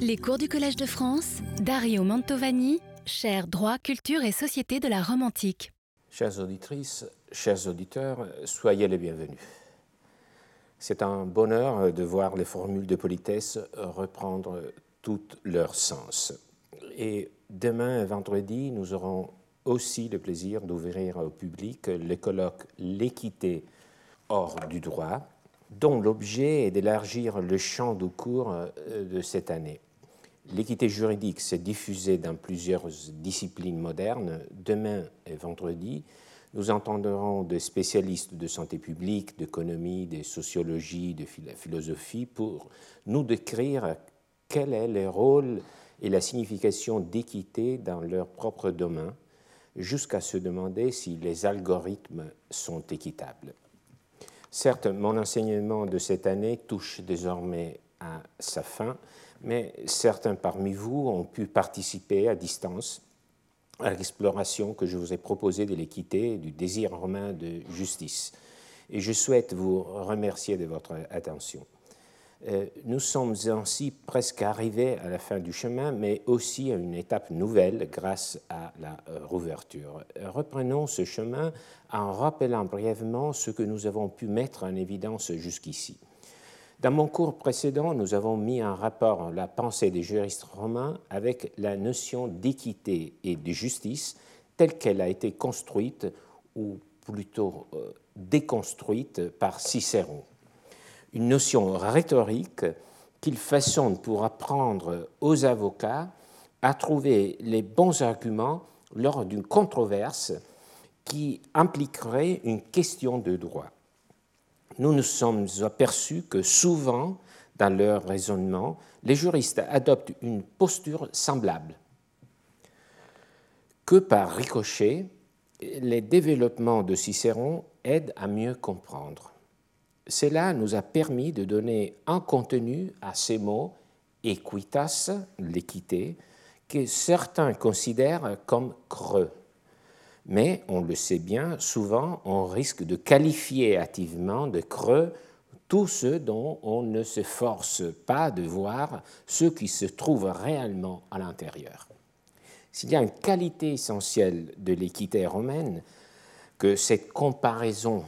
Les cours du Collège de France, Dario Mantovani, cher droit, culture et société de la Rome antique. Chères auditrices, chers auditeurs, soyez les bienvenus. C'est un bonheur de voir les formules de politesse reprendre tout leur sens. Et demain, vendredi, nous aurons aussi le plaisir d'ouvrir au public le colloque L'équité hors du droit, dont l'objet est d'élargir le champ du cours euh, de cette année. L'équité juridique s'est diffusée dans plusieurs disciplines modernes. Demain et vendredi, nous entendrons des spécialistes de santé publique, d'économie, de sociologie, de philosophie pour nous décrire quel est le rôle et la signification d'équité dans leur propre domaine, jusqu'à se demander si les algorithmes sont équitables. Certes, mon enseignement de cette année touche désormais à sa fin, mais certains parmi vous ont pu participer à distance à l'exploration que je vous ai proposée de l'équité et du désir romain de justice. Et je souhaite vous remercier de votre attention. Euh, nous sommes ainsi presque arrivés à la fin du chemin, mais aussi à une étape nouvelle grâce à la euh, rouverture. Reprenons ce chemin en rappelant brièvement ce que nous avons pu mettre en évidence jusqu'ici. Dans mon cours précédent, nous avons mis en rapport la pensée des juristes romains avec la notion d'équité et de justice telle qu'elle a été construite, ou plutôt euh, déconstruite, par Cicéron une notion rhétorique qu'il façonne pour apprendre aux avocats à trouver les bons arguments lors d'une controverse qui impliquerait une question de droit. Nous nous sommes aperçus que souvent, dans leur raisonnement, les juristes adoptent une posture semblable, que par ricochet, les développements de Cicéron aident à mieux comprendre. Cela nous a permis de donner un contenu à ces mots equitas, l'équité, que certains considèrent comme creux. Mais on le sait bien, souvent on risque de qualifier hâtivement de creux tout ce dont on ne se force pas de voir ce qui se trouve réellement à l'intérieur. S'il y a une qualité essentielle de l'équité romaine, que cette comparaison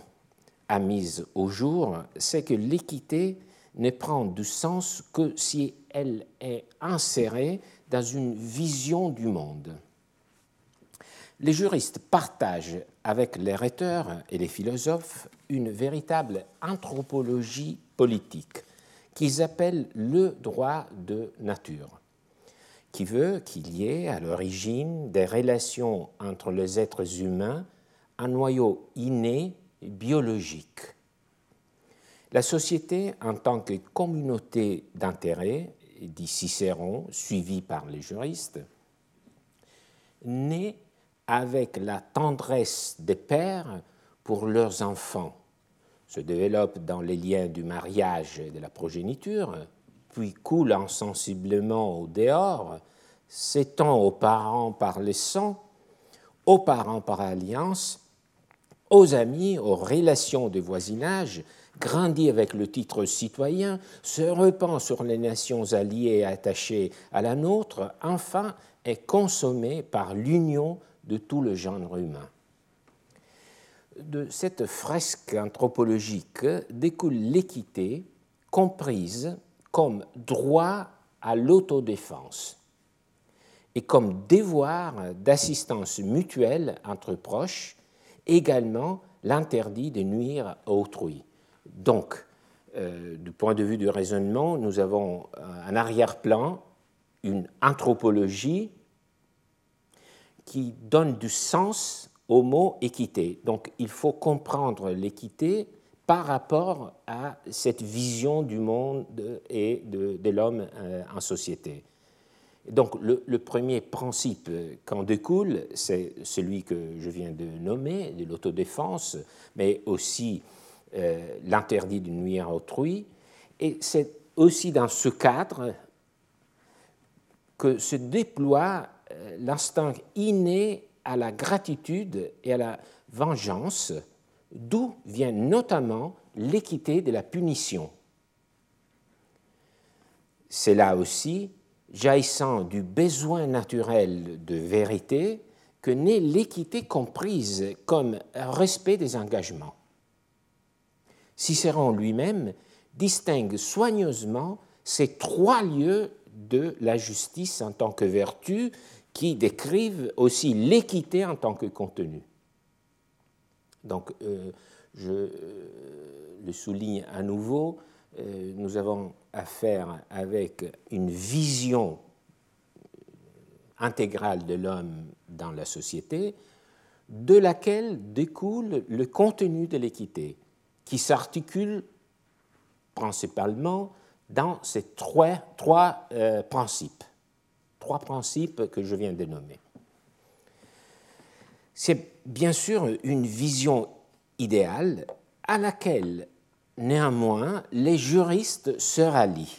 a mise au jour, c'est que l'équité ne prend du sens que si elle est insérée dans une vision du monde. Les juristes partagent avec les rhéteurs et les philosophes une véritable anthropologie politique qu'ils appellent le droit de nature, qui veut qu'il y ait à l'origine des relations entre les êtres humains un noyau inné biologique. La société, en tant que communauté d'intérêt, dit Cicéron, suivi par les juristes, naît avec la tendresse des pères pour leurs enfants, se développe dans les liens du mariage et de la progéniture, puis coule insensiblement au dehors, s'étend aux parents par le sang, aux parents par alliance, aux amis, aux relations de voisinage, grandit avec le titre citoyen, se repent sur les nations alliées et attachées à la nôtre, enfin est consommé par l'union de tout le genre humain. De cette fresque anthropologique découle l'équité comprise comme droit à l'autodéfense et comme devoir d'assistance mutuelle entre proches également l'interdit de nuire à autrui. Donc, euh, du point de vue du raisonnement, nous avons un arrière-plan, une anthropologie qui donne du sens au mot équité. Donc, il faut comprendre l'équité par rapport à cette vision du monde et de, l'homme euh, en société. Donc le, premier principe qu'en découle, c'est celui que je viens de nommer, de l'autodéfense, mais aussi euh, l'interdit de nuire à autrui. Et c'est aussi dans ce cadre que se déploie euh, l'instinct inné à la gratitude et à la vengeance, d'où vient notamment l'équité de la punition. C'est là aussi jaillissant du besoin naturel de vérité que naît l'équité comprise comme respect des engagements. Cicéron lui-même distingue soigneusement ces trois lieux de la justice en tant que vertu qui décrivent aussi l'équité en tant que contenu. Donc, euh, je euh, le souligne à nouveau, euh, nous avons affaire avec une vision intégrale de l'homme dans la société, de laquelle découle le contenu de l'équité, qui s'articule principalement dans ces trois, trois principes, trois principes que je viens de nommer. C'est bien sûr une vision idéale à laquelle néanmoins les juristes se rallient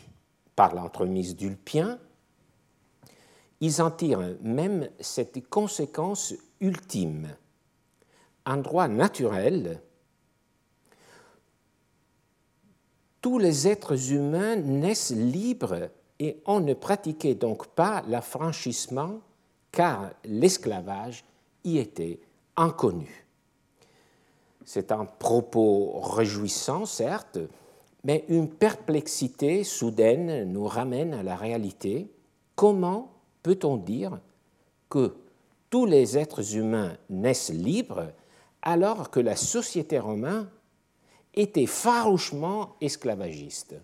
par l'entremise d'Ulpien. Ils en tirent même cette conséquence ultime. En droit naturel, tous les êtres humains naissent libres et on ne pratiquait donc pas l'affranchissement car l'esclavage y était inconnu. C'est un propos réjouissant, certes, mais une perplexité soudaine nous ramène à la réalité. Comment peut-on dire que tous les êtres humains naissent libres alors que la société romaine était farouchement esclavagiste?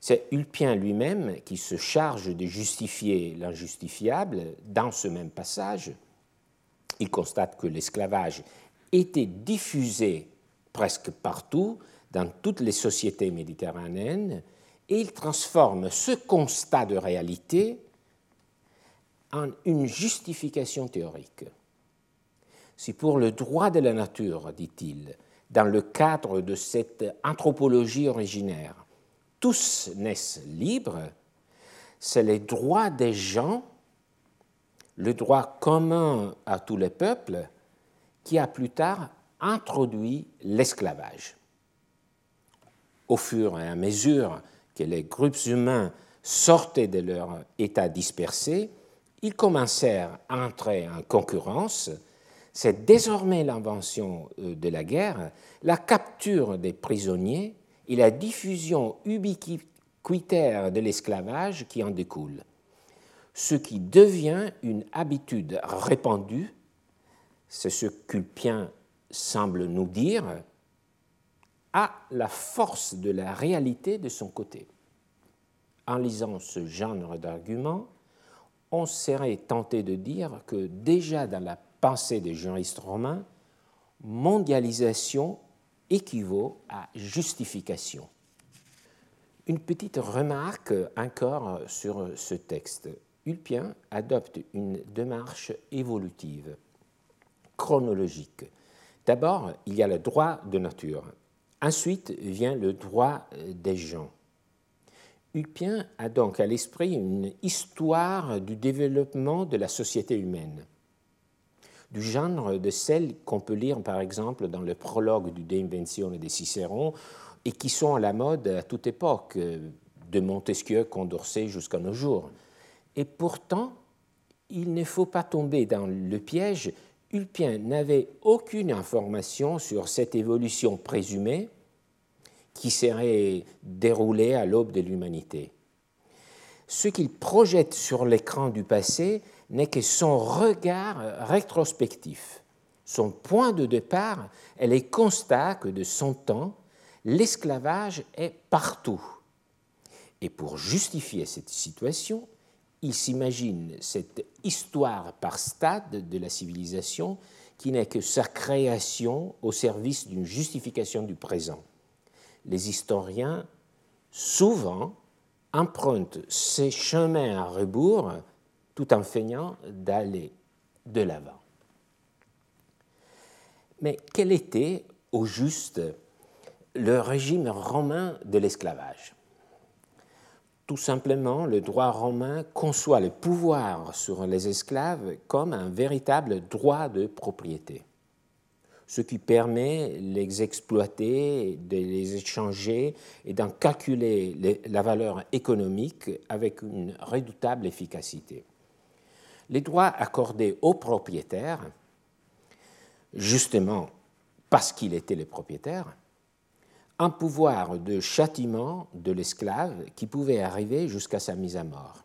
C'est Ulpien lui-même qui se charge de justifier l'injustifiable dans ce même passage. Il constate que l'esclavage était diffusé presque partout dans toutes les sociétés méditerranéennes et il transforme ce constat de réalité en une justification théorique. Si pour le droit de la nature, dit-il, dans le cadre de cette anthropologie originaire, tous naissent libres, c'est les droits des gens, le droit commun à tous les peuples, qui a plus tard introduit l'esclavage. Au fur et à mesure que les groupes humains sortaient de leur état dispersé, ils commencèrent à entrer en concurrence c'est désormais l'invention euh, de la guerre, la capture des prisonniers et la diffusion ubiquitaire de l'esclavage qui en découle, ce qui devient une habitude répandue, c'est ce qu'Ulpien semble nous dire, à la force de la réalité de son côté. En lisant ce genre d'argument, on serait tenté de dire que déjà dans la pensée des juristes romains, mondialisation équivaut à justification. Une petite remarque encore sur ce texte. Ulpien adopte une démarche évolutive, chronologique. D'abord, il y a le droit de nature. Ensuite vient le droit des gens. Ulpien a donc à l'esprit une histoire du développement de la société humaine du genre de celles qu'on peut lire par exemple dans le prologue du De Inventione de Cicéron et qui sont à la mode à toute époque, de Montesquieu, Condorcet jusqu'à nos jours. Et pourtant, il ne faut pas tomber dans le piège. Ulpien n'avait aucune information sur cette évolution présumée qui serait déroulée à l'aube de l'humanité. Ce qu'il projette sur l'écran du passé n'est que son regard rétrospectif. Son point de départ est le constat que de son temps, l'esclavage est partout. Et pour justifier cette situation, il s'imagine cette histoire par stade de la civilisation qui n'est que sa création au service d'une justification du présent. Les historiens, souvent, empruntent ces chemins à rebours tout en feignant d'aller de l'avant. Mais quel était, au juste, le régime romain de l'esclavage? Tout simplement, le droit romain conçoit le pouvoir sur les esclaves comme un véritable droit de propriété. ce qui permet de les exploiter, de les échanger et d'en calculer la valeur économique avec une redoutable efficacité. Les droits accordés aux propriétaires, justement parce qu'il était le propriétaire, un pouvoir de châtiment de l'esclave qui pouvait arriver jusqu'à sa mise à mort.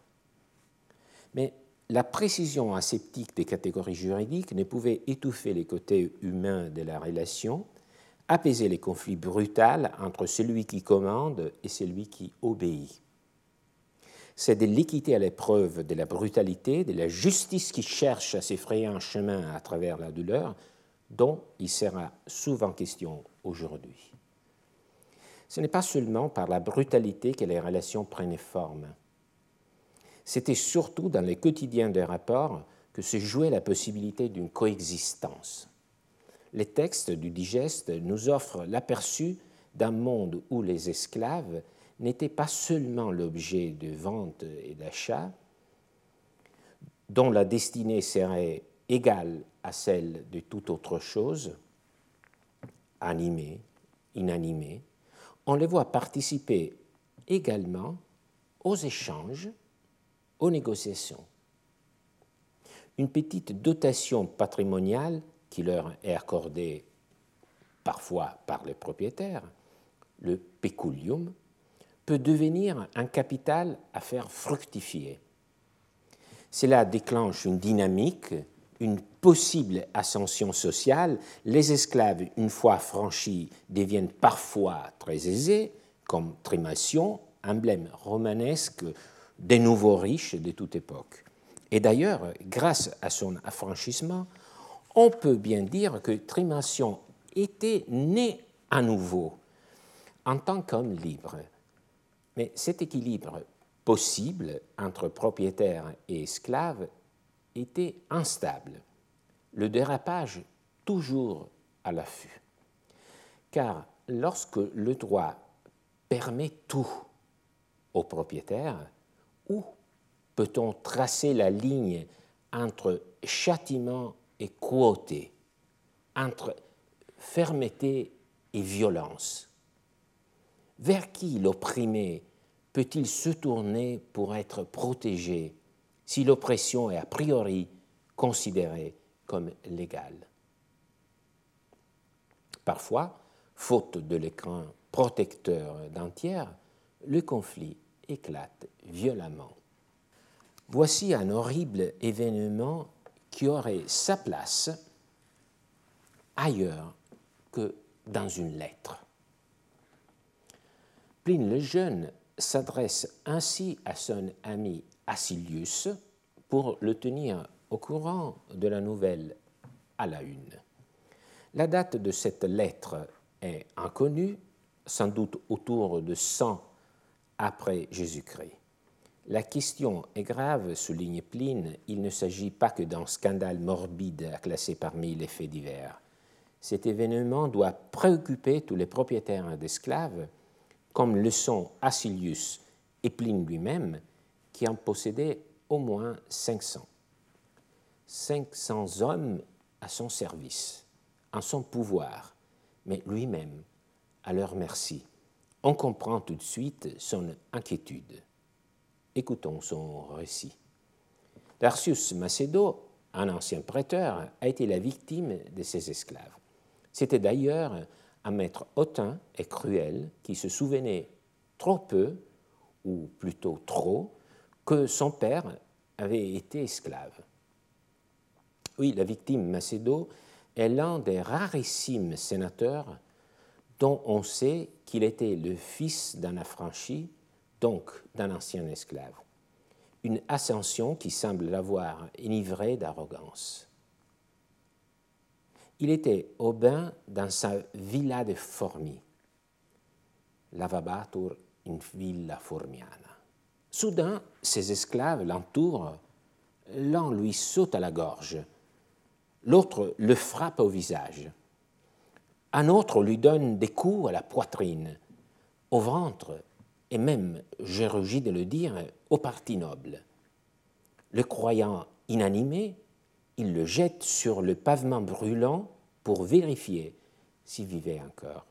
Mais la précision aseptique des catégories juridiques ne pouvait étouffer les côtés humains de la relation, apaiser les conflits brutals entre celui qui commande et celui qui obéit. C'est de l'équité à l'épreuve de la brutalité, de la justice qui cherche à s'effrayer un chemin à travers la douleur, dont il sera souvent question aujourd'hui. Ce n'est pas seulement par la brutalité que les relations prennent forme c'était surtout dans les quotidiens des rapports que se jouait la possibilité d'une coexistence. Les textes du digeste nous offrent l'aperçu d'un monde où les esclaves n'étaient pas seulement l'objet de vente et d'achat, dont la destinée serait égale à celle de toute autre chose, animée, inanimée, on les voit participer également aux échanges aux négociations. Une petite dotation patrimoniale qui leur est accordée parfois par les propriétaires, le peculium, peut devenir un capital à faire fructifier. Cela déclenche une dynamique, une possible ascension sociale. Les esclaves, une fois franchis, deviennent parfois très aisés, comme Trimation, emblème romanesque des nouveaux riches de toute époque. Et d'ailleurs, grâce à son affranchissement, on peut bien dire que Trimation était né à nouveau en tant qu'homme libre. Mais cet équilibre possible entre propriétaires et esclaves était instable, le dérapage toujours à l'affût. Car lorsque le droit permet tout aux propriétaires, où peut-on tracer la ligne entre châtiment et cruauté, entre fermeté et violence? Vers qui l'opprimé peut-il se tourner pour être protégé si l'oppression est a priori considérée comme légale? Parfois, faute de l'écran protecteur d'entière, le conflit éclate violemment. Voici un horrible événement qui aurait sa place ailleurs que dans une lettre. Pline le Jeune s'adresse ainsi à son ami Acilius pour le tenir au courant de la nouvelle à la une. La date de cette lettre est inconnue, sans doute autour de 100 après Jésus-Christ. La question est grave, souligne Pline, il ne s'agit pas que d'un scandale morbide à classer parmi les faits divers. Cet événement doit préoccuper tous les propriétaires d'esclaves, comme le sont Acilius et Pline lui-même, qui en possédaient au moins 500. 500 hommes à son service, en son pouvoir, mais lui-même à leur merci on comprend tout de suite son inquiétude. Écoutons son récit. Darcius Macedo, un ancien prêteur, a été la victime de ses esclaves. C'était d'ailleurs un maître hautain et cruel qui se souvenait trop peu, ou plutôt trop, que son père avait été esclave. Oui, la victime Macedo est l'un des rarissimes sénateurs dont on sait qu'il était le fils d'un affranchi, donc d'un ancien esclave. Une ascension qui semble l'avoir enivré d'arrogance. Il était au bain dans sa villa de Formi, lavabatur in villa formiana. Soudain, ses esclaves l'entourent, l'un lui saute à la gorge, l'autre le frappe au visage. Un autre lui donne des coups à la poitrine, au ventre et même, j'ai rugi de le dire, aux parties nobles. Le croyant inanimé, il le jette sur le pavement brûlant pour vérifier s'il vivait encore.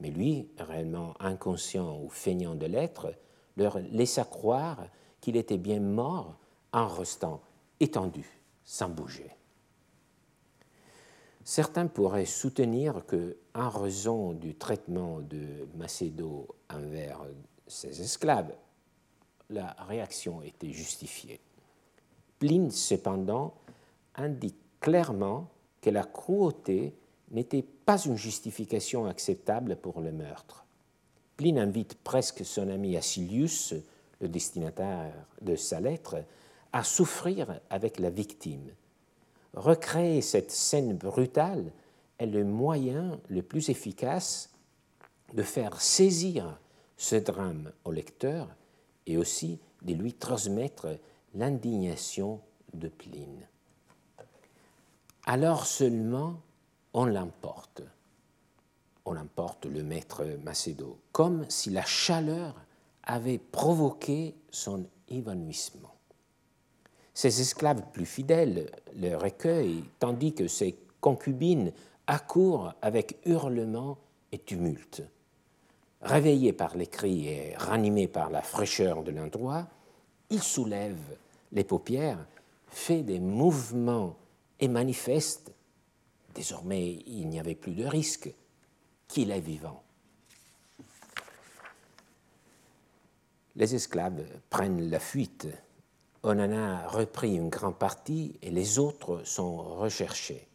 Mais lui, réellement inconscient ou feignant de l'être, leur laissa croire qu'il était bien mort en restant étendu, sans bouger. Certains pourraient soutenir que, en raison du traitement de Macédo envers ses esclaves, la réaction était justifiée. Pline, cependant, indique clairement que la cruauté n'était pas une justification acceptable pour le meurtre. Pline invite presque son ami Acilius, le destinataire de sa lettre, à souffrir avec la victime. Recréer cette scène brutale est le moyen le plus efficace de faire saisir ce drame au lecteur et aussi de lui transmettre l'indignation de Pline. Alors seulement on l'emporte. On emporte le maître Macédo, comme si la chaleur avait provoqué son évanouissement. Ses esclaves plus fidèles le recueillent, tandis que ses concubines accourent avec hurlements et tumulte. Réveillé par les cris et ranimé par la fraîcheur de l'endroit, il soulève les paupières, fait des mouvements et manifeste, désormais il n'y avait plus de risque, qu'il est vivant. Les esclaves prennent la fuite. On en a repris une grande partie et les autres sont recherchés.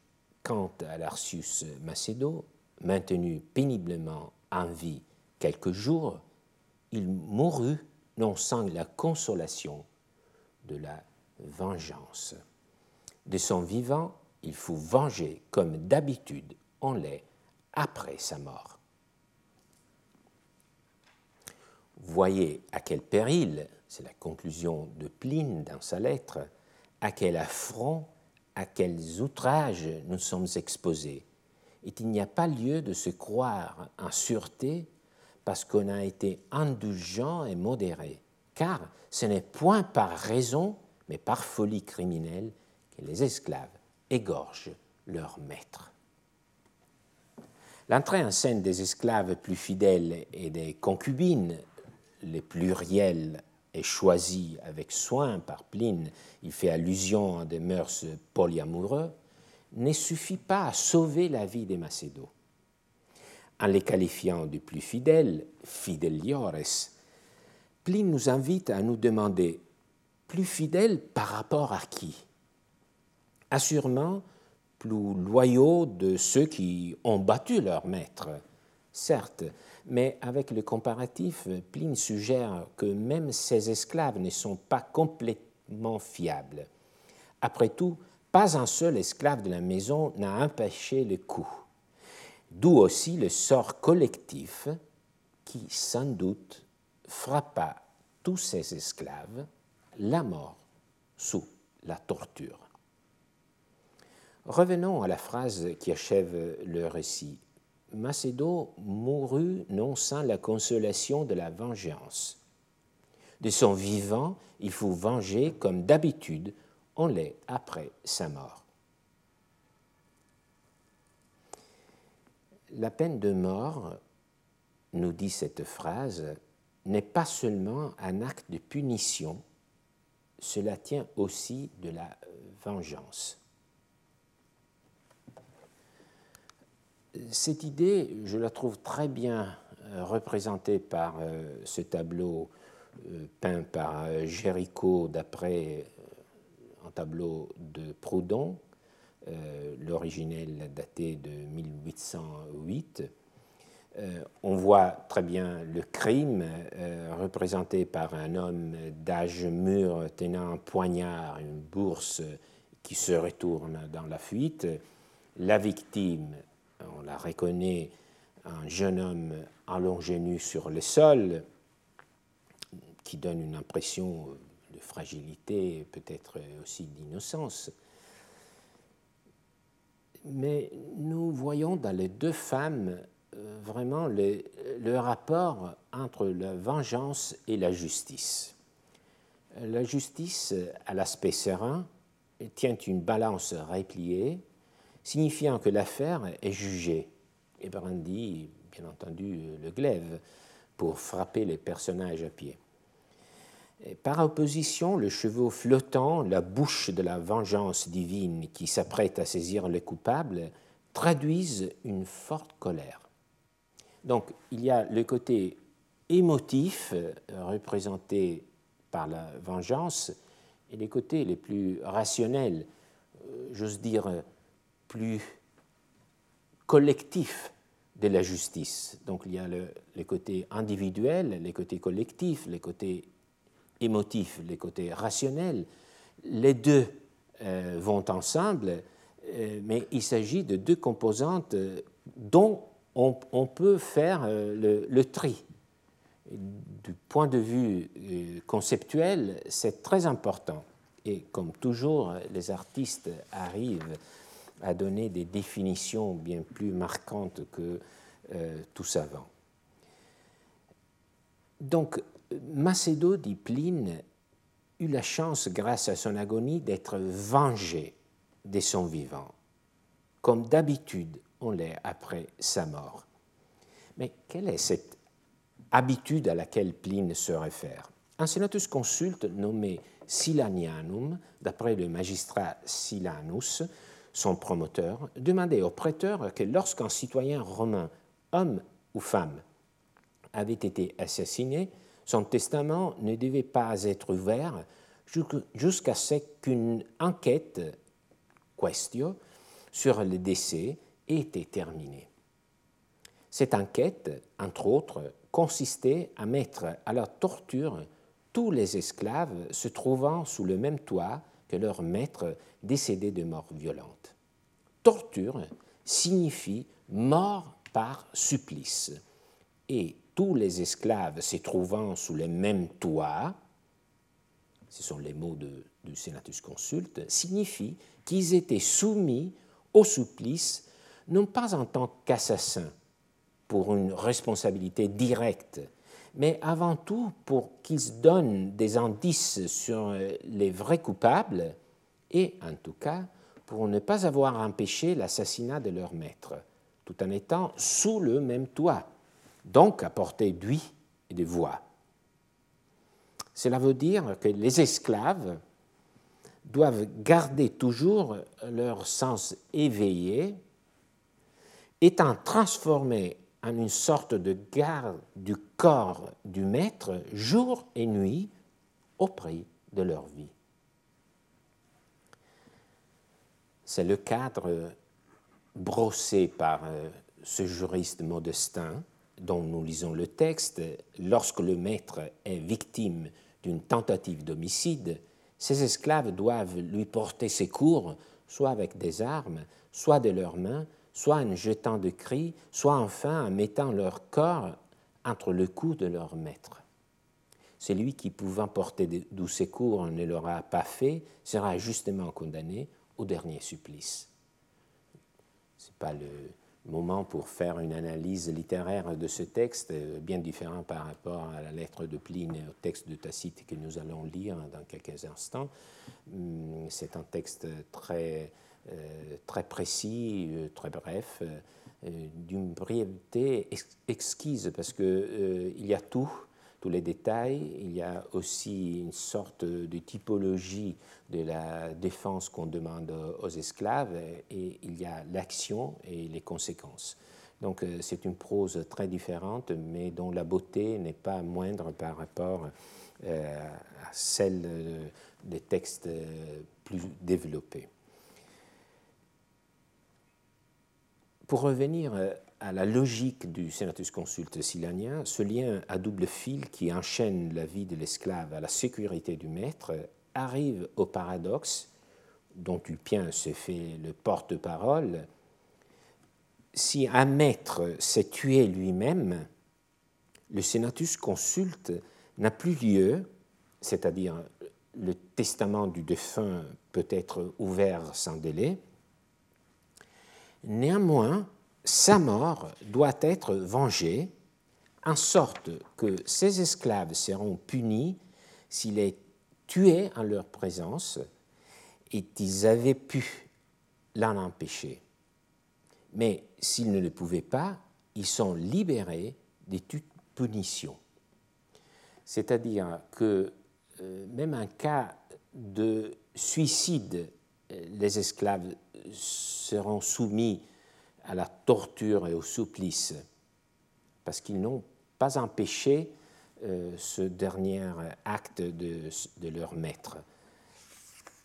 Quant à l'Arcius Macédo, maintenu péniblement en vie quelques jours, il mourut non sans la consolation de la vengeance. De son vivant, il fut vengé comme d'habitude on l'est après sa mort. Voyez à quel péril, c'est la conclusion de Pline dans sa lettre, à quel affront, à quels outrages nous sommes exposés, et il n'y a pas lieu de se croire en sûreté parce qu'on a été indulgent et modéré, car ce n'est point par raison, mais par folie criminelle les esclaves égorgent leurs maîtres. L'entrée en scène des esclaves plus fidèles et des concubines, les pluriels est choisi avec soin par Pline, il fait allusion à des mœurs polyamoureux, ne suffit pas à sauver la vie des Macédos. En les qualifiant de plus fidèles, fideliores, Pline nous invite à nous demander plus fidèles par rapport à qui? Assurément, plus loyaux de ceux qui ont battu leur maître, certes, mais avec le comparatif, Pline suggère que même ces esclaves ne sont pas complètement fiables. Après tout, pas un seul esclave de la maison n'a empêché le coup d'où aussi le sort collectif qui, sans doute, frappa tous ces esclaves, la mort sous la torture. Revenons à la phrase qui achève le récit. Macédo mourut non sans la consolation de la vengeance. De son vivant, il fut vengé comme d'habitude on l'est après sa mort. La peine de mort, nous dit cette phrase, n'est pas seulement un acte de punition, cela tient aussi de la vengeance. Cette idée, je la trouve très bien euh, représentée par euh, ce tableau euh, peint par Géricault d'après un tableau de Proudhon, l'originel daté de 1808. Euh, on voit très bien le crime représenté par un homme d'âge mûr tenant un poignard, une bourse qui se retourne dans la fuite. La victime, on la reconnaît, un jeune homme allongé nu sur le sol, qui donne une impression de fragilité, peut-être aussi d'innocence mais nous voyons dans les deux femmes euh, vraiment le, rapport entre la vengeance et la justice. La justice, à l'aspect serein, tient une balance repliée signifiant que l'affaire est jugée. Et brandit, bien entendu, le glaive pour frapper les personnages à pied. par opposition, le cheveu flottant, la bouche de la vengeance divine qui s'apprête à saisir le coupable, traduisent une forte colère. Donc il y a le côté émotif euh, représenté par la vengeance et les côtés les plus rationnels, euh, j'ose dire plus collectifs de la justice. Donc il y a le, les côtés individuels, les côtés collectifs, les côtés émotifs, les côtés rationnels. Les deux euh, vont ensemble, mais il s'agit de deux composantes dont on, peut faire le, tri du point de vue euh, conceptuel, c'est très important. Et comme toujours, les artistes arrivent à donner des définitions bien plus marquantes que euh, tout savant. Donc, Macédo, dit Pline, eut la chance, grâce à son agonie, d'être vengé de son vivant, comme d'habitude on l'est après sa mort. Mais quelle est cette habitude à laquelle Pline se réfère? Un sénatus consulte nommé Silanianum, d'après le magistrat Silanus, son promoteur, demandait au prêteur que lorsqu'un citoyen romain, homme ou femme, avait été assassiné, son testament ne devait pas être ouvert jusqu'à ce qu'une enquête, question, sur le décès ait été terminée. Cette enquête, entre autres, consistait à mettre à la torture tous les esclaves se trouvant sous le même toit leur maître décédé de mort violente. Torture signifie mort par supplice. Et tous les esclaves se trouvant sous le même toit, ce sont les mots du Senatus Consulte, signifie qu'ils étaient soumis au supplice non pas en tant qu'assassins, pour une responsabilité directe, mais avant tout pour qu'ils donnent des indices sur euh, les vrais coupables et, en tout cas, pour ne pas avoir empêché l'assassinat de leur maître, tout en étant sous le même toit, donc à portée d'huile et de voix. Cela veut dire que les esclaves doivent garder toujours leur sens éveillé, étant transformés en une sorte de garde du corps du maître jour et nuit au prix de leur vie. C'est le cadre brossé par euh, ce juriste modestin dont nous lisons le texte. Lorsque le maître est victime d'une tentative d'homicide, ses esclaves doivent lui porter secours, soit avec des armes, soit de leurs mains, soit en jetant des cris, soit enfin en mettant leur corps entre le cou de leur maître. Celui qui, pouvant porter doux secours, ne l'aura pas fait, sera justement condamné au dernier supplice. Ce n'est pas le moment pour faire une analyse littéraire de ce texte, bien différent par rapport à la lettre de Pline et au texte de Tacite que nous allons lire dans quelques instants. Hum, c'est un texte très euh, très précis, euh, très bref, euh, d'une brièveté exquise parce qu'il il y a tout, tous les détails, il y a aussi une sorte de typologie de la défense qu'on demande aux esclaves et il y a l'action et les conséquences. Donc c'est une prose très différente, mais dont la beauté n'est pas moindre par rapport à celle des textes plus développés. Pour revenir euh, à la logique du Senatus Consulte silanien, ce lien à double fil qui enchaîne la vie de l'esclave à la sécurité du maître arrive au paradoxe dont Tupien se fait le porte-parole. Si un maître s'est tué lui-même, le Senatus Consulte n'a plus lieu, c'est-à-dire le testament du défunt peut être ouvert sans délai, Néanmoins, sa mort doit être vengée, en sorte que ses esclaves seront punis s'il est tué en leur présence et qu'ils avaient pu l'en empêcher. Mais s'ils ne le pouvaient pas, ils sont libérés de toute punition. C'est-à-dire que euh, même un cas de suicide, les esclaves seront soumis à la torture et au supplice parce qu'ils n'ont pas empêché euh, ce dernier acte de, leur maître.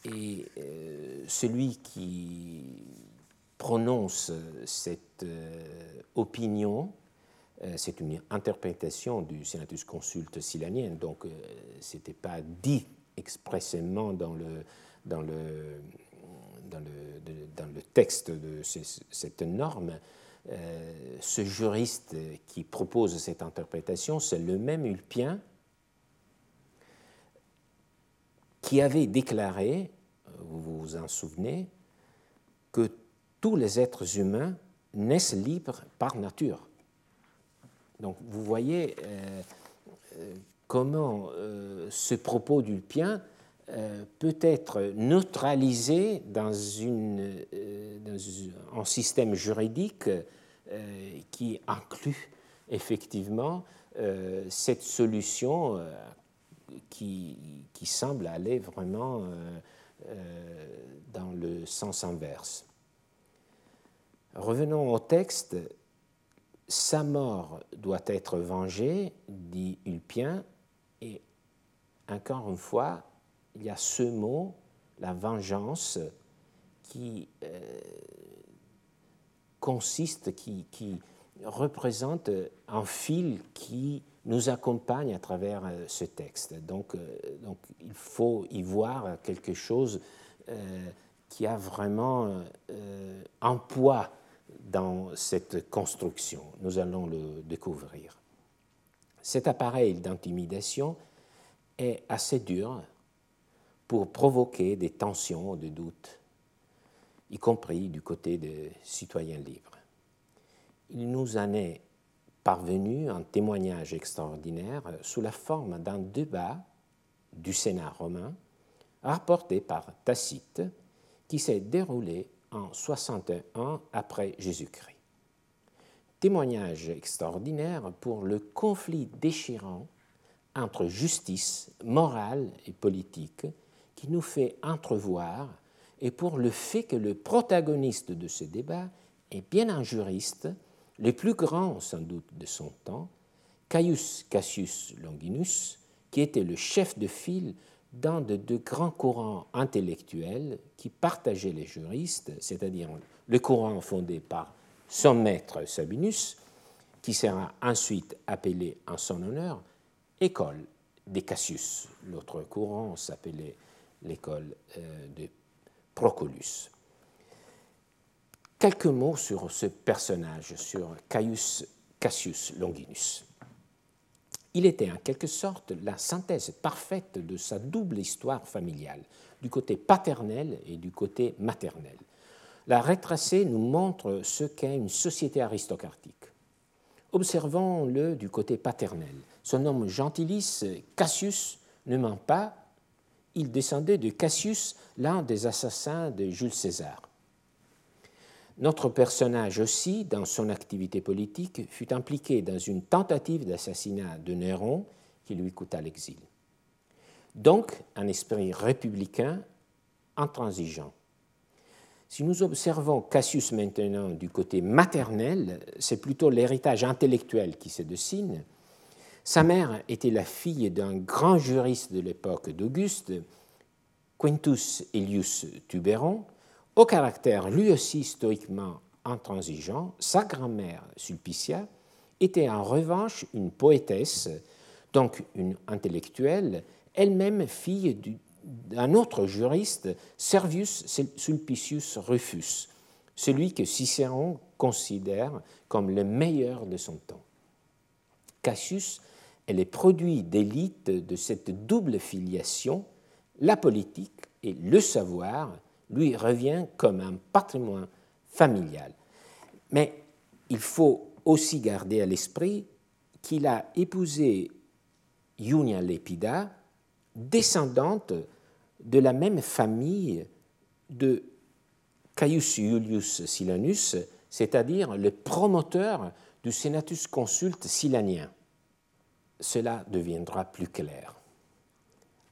Et celui qui prononce cette opinion euh, c'est une interprétation du Senatus Consulte silanien, donc euh, ce n'était pas dit expressément dans le, dans le, texte de cette norme. Euh, ce juriste qui propose cette interprétation, c'est le même Ulpien qui avait déclaré, vous vous en souvenez, que tous les êtres humains naissent libres par nature. Donc vous voyez euh, euh, comment ce propos d'Ulpien peut être neutralisé dans, un système juridique qui inclut effectivement cette solution qui, semble aller vraiment dans le sens inverse. Revenons au texte sa mort doit être vengée, dit Ulpien, et encore une fois, il y a ce mot, la vengeance, qui euh, consiste, qui, représente un fil qui nous accompagne à travers euh, ce texte. Donc, euh, donc il faut y voir quelque chose qui a vraiment un poids dans cette construction. Nous allons le découvrir. Cet appareil d'intimidation est assez dur pour provoquer des tensions, des doutes, y compris du côté des citoyens libres. Il nous en est parvenu un témoignage extraordinaire sous la forme d'un débat du Sénat romain rapporté par Tacite qui s'est déroulé en 61 après Jésus-Christ. Témoignage extraordinaire pour le conflit déchirant entre justice morale et politique qui nous fait entrevoir et pour le fait que le protagoniste de ce débat est bien un juriste, le plus grand sans doute de son temps, Caius Cassius Longinus, qui était le chef de file dans de, grands courants intellectuels qui partageaient les juristes, c'est-à-dire le courant fondé par son maître Sabinus, qui sera ensuite appelé en son honneur école des Cassius. L'autre courant s'appelait l'école euh, de Procolus. Quelques mots sur ce personnage, sur Caius Cassius Longinus. Il était en quelque sorte la synthèse parfaite de sa double histoire familiale, du côté paternel et du côté maternel. La retracée nous montre ce qu'est une société aristocratique. Observons-le du côté paternel. Son nom gentilis, Cassius, ne ment pas. Il descendait de Cassius, l'un des assassins de Jules César. Notre personnage aussi, dans son activité politique, fut impliqué dans une tentative d'assassinat de Néron qui lui coûta l'exil. Donc, un esprit républicain intransigeant. Si nous observons Cassius maintenant du côté maternel, c'est plutôt l'héritage intellectuel qui se dessine. Sa mère était la fille d'un grand juriste de l'époque d'Auguste, Quintus Elius Tuberon, au caractère lui aussi stoïquement intransigeant, sa grand-mère Sulpicia était en revanche une poétesse, donc une intellectuelle, elle-même fille d'un autre juriste, Servius Sulpicius Rufus, celui que Cicéron considère comme le meilleur de son temps. Cassius est le produit d'élite de cette double filiation, la politique et le savoir, lui revient comme un patrimoine familial. Mais il faut aussi garder à l'esprit qu'il a épousé Iunia Lepida, descendante de la même famille de Caius Iulius Silanus, c'est-à-dire le promoteur du Senatus Consulte silanien. Cela deviendra plus clair.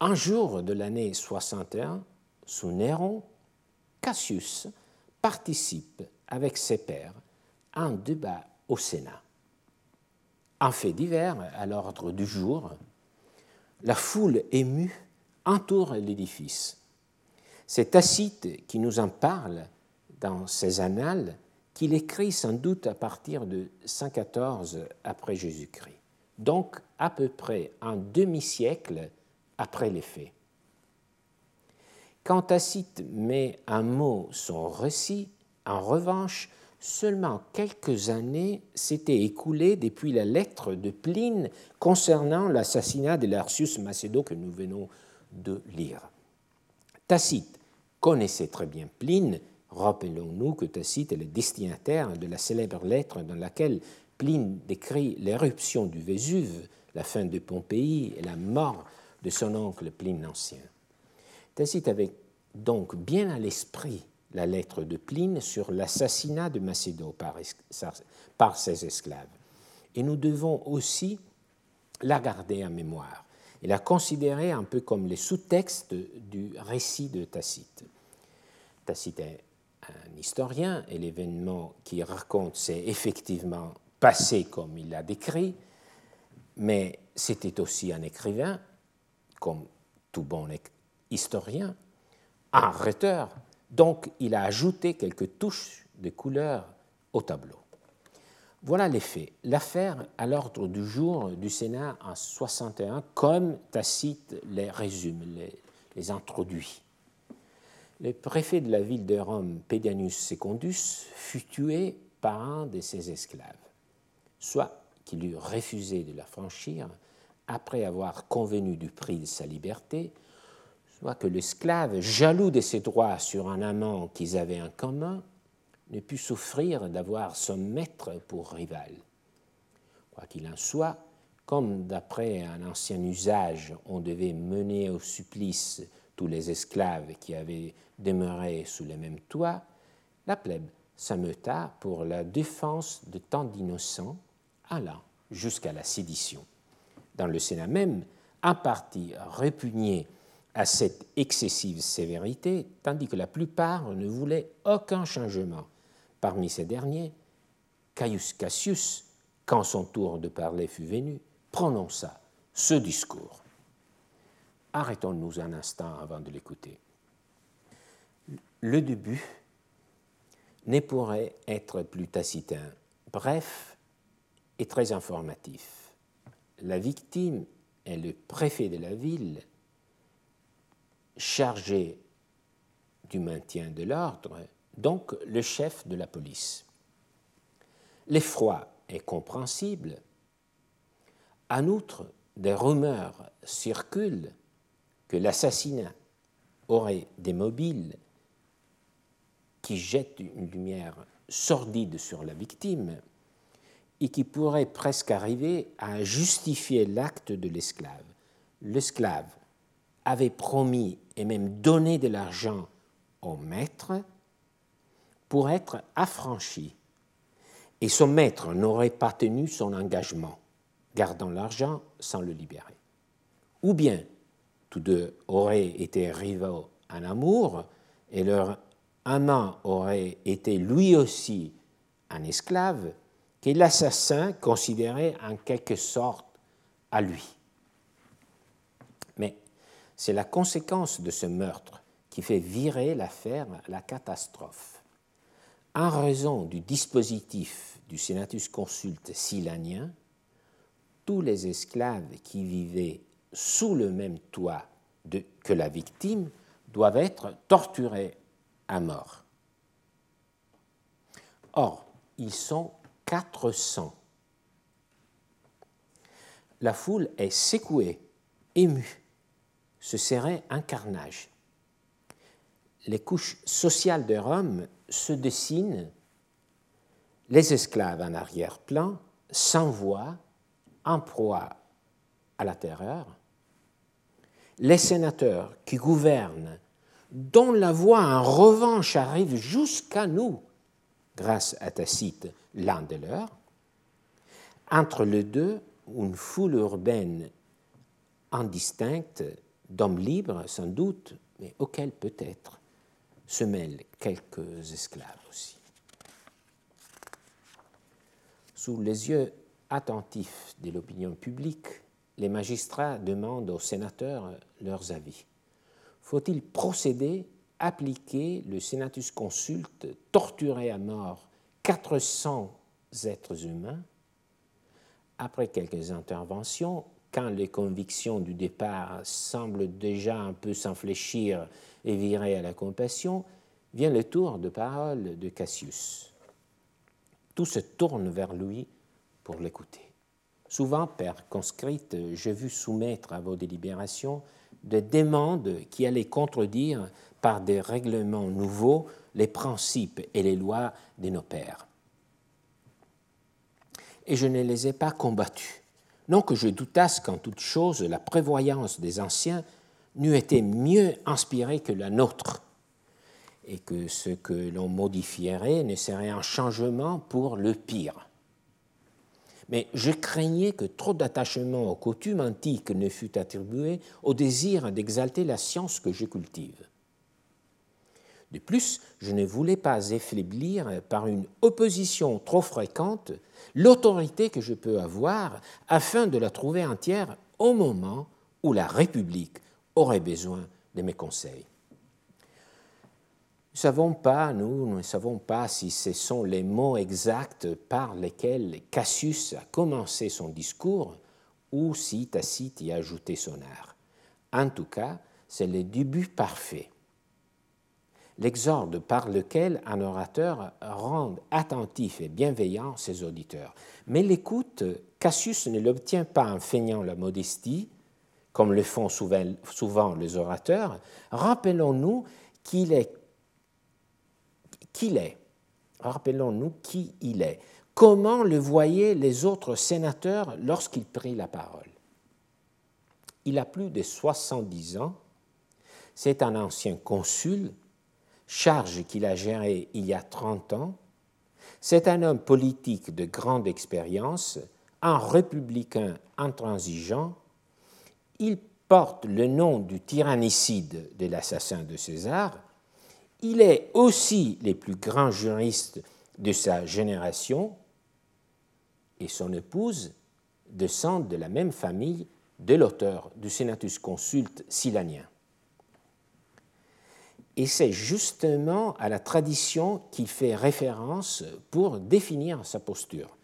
Un jour de l'année 61, sous Néron, Cassius participe avec ses pairs à un débat au Sénat. Un fait divers à l'ordre du jour, la foule émue entoure l'édifice. C'est Tacite qui nous en parle dans ses annales, qu'il écrit sans doute à partir de 114 après Jésus-Christ, donc à peu près un demi-siècle après les faits. Quand Tacite met un mot son récit, en revanche, seulement quelques années s'étaient écoulées depuis la lettre de Pline concernant l'assassinat de Larcius Macedo que nous venons de lire. Tacite connaissait très bien Pline. Rappelons-nous que Tacite est le destinataire de la célèbre lettre dans laquelle Pline décrit l'éruption du Vésuve, la fin de Pompéi et la mort de son oncle Pline l'Ancien. Tacite avait donc bien à l'esprit la lettre de Pline sur l'assassinat de Macédo par, par ses esclaves. Et nous devons aussi la garder en mémoire et la considérer un peu comme les sous-textes du récit de Tacite. Tacite est un historien et l'événement qu'il raconte s'est effectivement passé comme il l'a décrit, mais c'était aussi un écrivain, comme tout bon historien, un rhéteur, donc il a ajouté quelques touches de couleur au tableau. Voilà les faits. L'affaire à l'ordre du jour du Sénat en 61, comme Tacite les résume, les, introduit. Le préfet de la ville de Rome, Pédianus Secundus, fut tué par un de ses esclaves, soit qu'il eut refusé de la franchir après avoir convenu du prix de sa liberté, soit que l'esclave, jaloux de ses droits sur un amant qu'ils avaient en commun, ne put souffrir d'avoir son maître pour rival. Quoi qu'il en soit, comme d'après un ancien usage, on devait mener au supplice tous les esclaves qui avaient demeuré sous le même toit, la plèbe s'ameuta pour la défense de tant d'innocents, allant jusqu'à la sédition. Dans le Sénat même, un parti répugné à cette excessive sévérité, tandis que la plupart ne voulaient aucun changement Parmi ces derniers, Caius Cassius, quand son tour de parler fut venu, prononça ce discours. Arrêtons-nous un instant avant de l'écouter. Le début ne pourrait être plus tacitin, bref et très informatif. La victime est le préfet de la ville chargé du maintien de l'ordre donc le chef de la police. L'effroi est compréhensible. En outre, des rumeurs circulent que l'assassinat aurait des mobiles qui jettent une lumière sordide sur la victime et qui pourraient presque arriver à justifier l'acte de l'esclave. L'esclave avait promis et même donné de l'argent au maître pour être affranchi. Et son maître n'aurait pas tenu son engagement, gardant l'argent sans le libérer. Ou bien tous deux auraient été rivaux en amour et leur amant aurait été lui aussi un esclave que l'assassin considérait en quelque sorte à lui. Mais c'est la conséquence de ce meurtre qui fait virer l'affaire la catastrophe en raison du dispositif du Senatus Consulte silanien, tous les esclaves qui vivaient sous le même toit que la victime doivent être torturés à mort. Or, ils sont 400. La foule est secouée, émue. Ce serait un carnage. Les couches sociales de Rome se dessinent les esclaves en arrière-plan, sans voix, en proie à la terreur, les sénateurs qui gouvernent, dont la voix en revanche arrive jusqu'à nous, grâce à Tacite, l'un des leurs. Entre les deux, une foule urbaine indistincte d'hommes libres, sans doute, mais auxquels peut-être se mêlent quelques esclaves aussi. Sous les yeux attentifs de l'opinion publique, les magistrats demandent aux sénateurs leurs avis. Faut-il procéder, appliquer le senatus consulte, torturer à mort 400 êtres humains Après quelques interventions, quand les convictions du départ semblent déjà un peu s'enfléchir et virer à la compassion, vient le tour de parole de Cassius. Tout se tourne vers lui pour l'écouter. Souvent, Père conscrite, j'ai vu soumettre à vos délibérations des demandes qui allaient contredire par des règlements nouveaux les principes et les lois de nos pères. Et je ne les ai pas combattus non que je doutasse qu'en toute chose la prévoyance des anciens n'eût été mieux inspirée que la nôtre, et que ce que l'on modifierait ne serait un changement pour le pire. Mais je craignais que trop d'attachement aux coutumes antiques ne fût attribué au désir d'exalter la science que je cultive. De plus, je ne voulais pas affaiblir par une opposition trop fréquente l'autorité que je peux avoir afin de la trouver entière au moment où la République aurait besoin de mes conseils. Nous ne savons pas, nous, nous ne savons pas si ce sont les mots exacts par lesquels Cassius a commencé son discours ou si Tacite y a ajouté son art. En tout cas, c'est le début parfait l'exorde par lequel un orateur rend attentif et bienveillant ses auditeurs. Mais l'écoute, Cassius ne l'obtient pas en feignant la modestie, comme le font souvent les orateurs. Rappelons-nous qu'il est. Qu'il est. Rappelons-nous qui il est. Comment le voyaient les autres sénateurs lorsqu'il prit la parole? Il a plus de 70 ans. C'est un ancien consul charge qu'il a gérée il y a 30 ans, c'est un homme politique de grande expérience, un républicain intransigeant. Il porte le nom du tyrannicide de l'assassin de César. Il est aussi le plus grand juriste de sa génération et son épouse descend de la même famille de l'auteur du Senatus Consulte silanien. Et c'est justement à la tradition qu'il fait référence pour définir sa posture.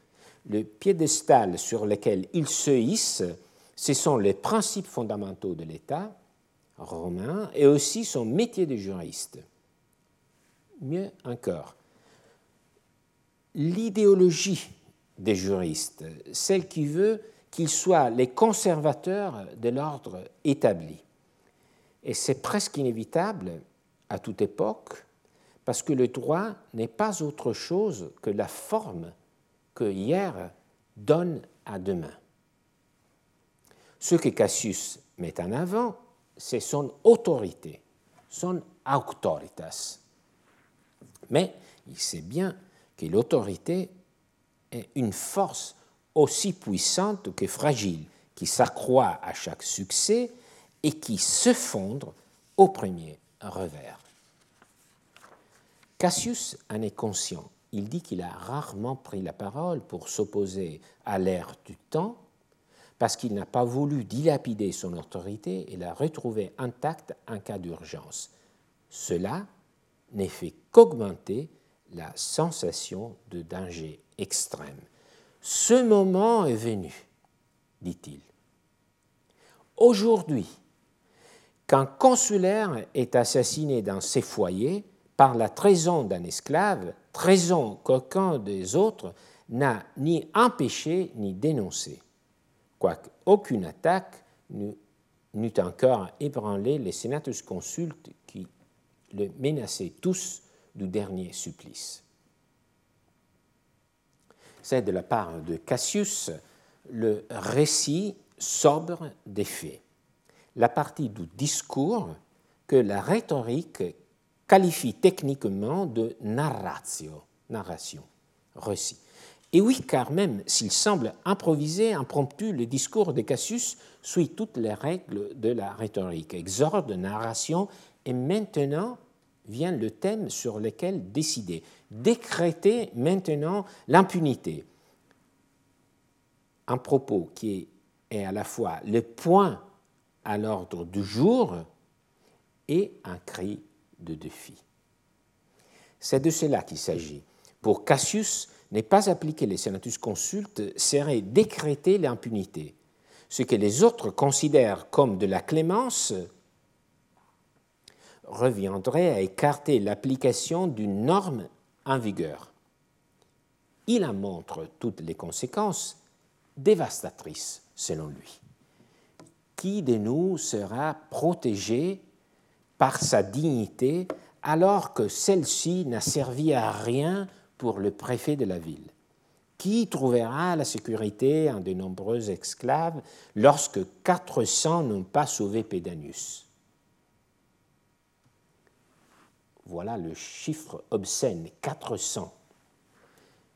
Le piédestal sur lequel il se hisse, ce sont les principes fondamentaux de l'État romain et aussi son métier de juriste. Mieux encore, l'idéologie des juristes, celle qui veut qu'ils soient les conservateurs de l'ordre établi. Et c'est presque inévitable à toute époque, parce que le droit n'est pas autre chose que la forme que hier donne à demain. Ce que Cassius met en avant, c'est son autorité, son auctoritas. Mais il sait bien que l'autorité est une force aussi puissante que fragile, qui s'accroît à chaque succès et qui se fondre au premier revers. Cassius en est conscient. Il dit qu'il a rarement pris la parole pour s'opposer à l'ère du temps parce qu'il n'a pas voulu dilapider son autorité et la retrouver intacte en cas d'urgence. Cela n'est fait qu'augmenter la sensation de danger extrême. Ce moment est venu, dit-il. Aujourd'hui, qu'un consulaire est assassiné dans ses foyers, par la trahison d'un esclave, trahison qu'aucun des autres n'a ni empêché ni dénoncé, quoique aucune attaque n'eût encore ébranlé les sénatus consultes qui le menaçaient tous du dernier supplice. C'est de la part de Cassius le récit sobre des faits, la partie du discours que la rhétorique qualifie techniquement de narratio. narration, récit. Et oui, car même s'il semble improvisé, impromptu, le discours de Cassius suit toutes les règles de la rhétorique, exorde, narration, et maintenant vient le thème sur lequel décider, décréter maintenant l'impunité. Un propos qui est à la fois le point à l'ordre du jour et un cri de défi. C'est de cela qu'il s'agit. Pour Cassius, n'est pas appliquer les senatus consultes serait décréter l'impunité. Ce que les autres considèrent comme de la clémence reviendrait à écarter l'application d'une norme en vigueur. Il en montre toutes les conséquences dévastatrices, selon lui. Qui de nous sera protégé par sa dignité alors que celle-ci n'a servi à rien pour le préfet de la ville? Qui trouvera la sécurité en de nombreux esclaves lorsque 400 n'ont pas sauvé Pédanius Voilà le chiffre obscène, 400.